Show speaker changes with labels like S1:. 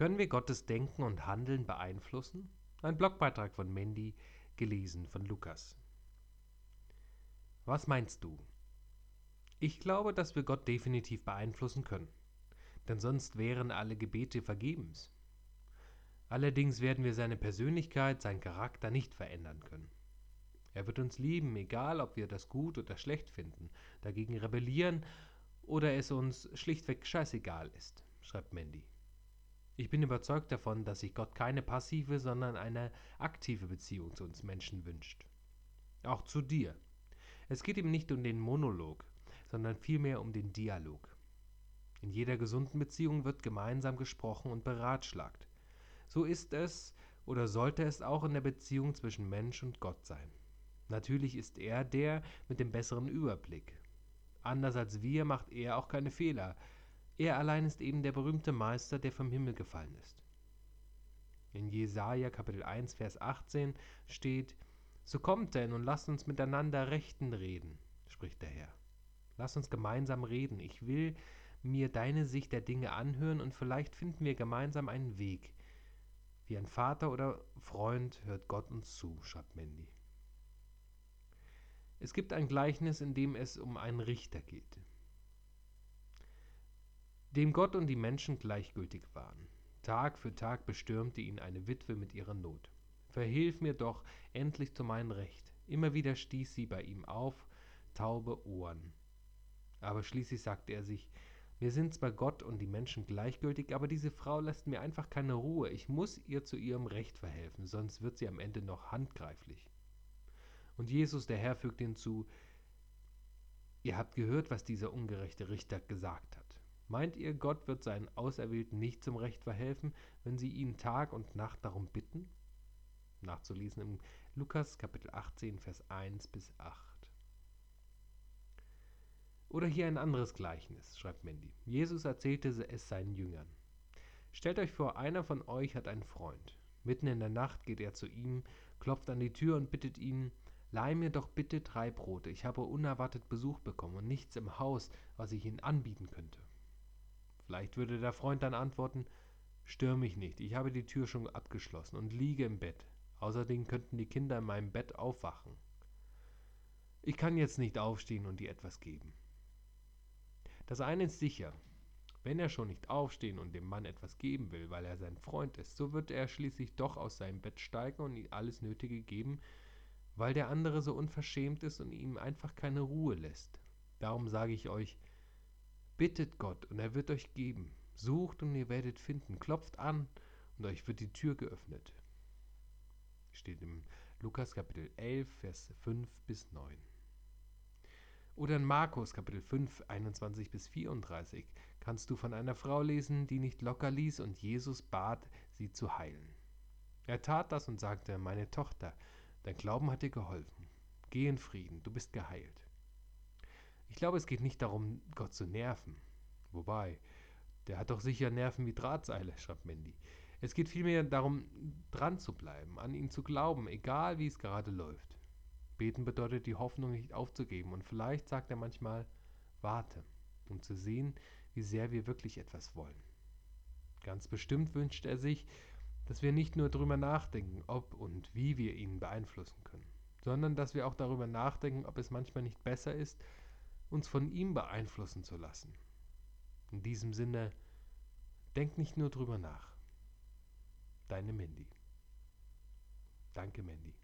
S1: Können wir Gottes Denken und Handeln beeinflussen? Ein Blogbeitrag von Mandy, gelesen von Lukas. Was meinst du? Ich glaube, dass wir Gott definitiv beeinflussen können, denn sonst wären alle Gebete vergebens. Allerdings werden wir seine Persönlichkeit, seinen Charakter nicht verändern können. Er wird uns lieben, egal ob wir das gut oder schlecht finden, dagegen rebellieren oder es uns schlichtweg scheißegal ist, schreibt Mandy. Ich bin überzeugt davon, dass sich Gott keine passive, sondern eine aktive Beziehung zu uns Menschen wünscht. Auch zu dir. Es geht ihm nicht um den Monolog, sondern vielmehr um den Dialog. In jeder gesunden Beziehung wird gemeinsam gesprochen und beratschlagt. So ist es oder sollte es auch in der Beziehung zwischen Mensch und Gott sein. Natürlich ist er der mit dem besseren Überblick. Anders als wir macht er auch keine Fehler, er allein ist eben der berühmte Meister, der vom Himmel gefallen ist. In Jesaja Kapitel 1, Vers 18 steht: So kommt denn und lasst uns miteinander Rechten reden, spricht der Herr. Lass uns gemeinsam reden. Ich will mir deine Sicht der Dinge anhören und vielleicht finden wir gemeinsam einen Weg. Wie ein Vater oder Freund hört Gott uns zu, schreibt Mandy. Es gibt ein Gleichnis, in dem es um einen Richter geht dem Gott und die Menschen gleichgültig waren. Tag für Tag bestürmte ihn eine Witwe mit ihrer Not. Verhilf mir doch endlich zu meinem Recht. Immer wieder stieß sie bei ihm auf taube Ohren. Aber schließlich sagte er sich, mir sind zwar Gott und die Menschen gleichgültig, aber diese Frau lässt mir einfach keine Ruhe. Ich muss ihr zu ihrem Recht verhelfen, sonst wird sie am Ende noch handgreiflich. Und Jesus, der Herr, fügte hinzu, ihr habt gehört, was dieser ungerechte Richter gesagt hat. Meint ihr, Gott wird seinen Auserwählten nicht zum Recht verhelfen, wenn sie ihn Tag und Nacht darum bitten? Nachzulesen im Lukas Kapitel 18, Vers 1 bis 8. Oder hier ein anderes Gleichnis, schreibt Mandy. Jesus erzählte es seinen Jüngern. Stellt euch vor, einer von euch hat einen Freund. Mitten in der Nacht geht er zu ihm, klopft an die Tür und bittet ihn, Leih mir doch bitte drei Brote, ich habe unerwartet Besuch bekommen und nichts im Haus, was ich ihnen anbieten könnte. Vielleicht würde der Freund dann antworten, stör mich nicht, ich habe die Tür schon abgeschlossen und liege im Bett. Außerdem könnten die Kinder in meinem Bett aufwachen. Ich kann jetzt nicht aufstehen und dir etwas geben. Das eine ist sicher, wenn er schon nicht aufstehen und dem Mann etwas geben will, weil er sein Freund ist, so wird er schließlich doch aus seinem Bett steigen und ihm alles Nötige geben, weil der andere so unverschämt ist und ihm einfach keine Ruhe lässt. Darum sage ich euch, Bittet Gott und er wird euch geben. Sucht und ihr werdet finden. Klopft an und euch wird die Tür geöffnet. Steht im Lukas Kapitel 11, Vers 5 bis 9. Oder in Markus Kapitel 5, 21 bis 34 kannst du von einer Frau lesen, die nicht locker ließ und Jesus bat, sie zu heilen. Er tat das und sagte, meine Tochter, dein Glauben hat dir geholfen. Geh in Frieden, du bist geheilt. Ich glaube, es geht nicht darum, Gott zu nerven. Wobei, der hat doch sicher Nerven wie Drahtseile, schreibt Mandy. Es geht vielmehr darum, dran zu bleiben, an ihn zu glauben, egal wie es gerade läuft. Beten bedeutet, die Hoffnung nicht aufzugeben. Und vielleicht sagt er manchmal, warte, um zu sehen, wie sehr wir wirklich etwas wollen. Ganz bestimmt wünscht er sich, dass wir nicht nur darüber nachdenken, ob und wie wir ihn beeinflussen können, sondern dass wir auch darüber nachdenken, ob es manchmal nicht besser ist, uns von ihm beeinflussen zu lassen. In diesem Sinne, denk nicht nur drüber nach. Deine Mandy. Danke, Mandy.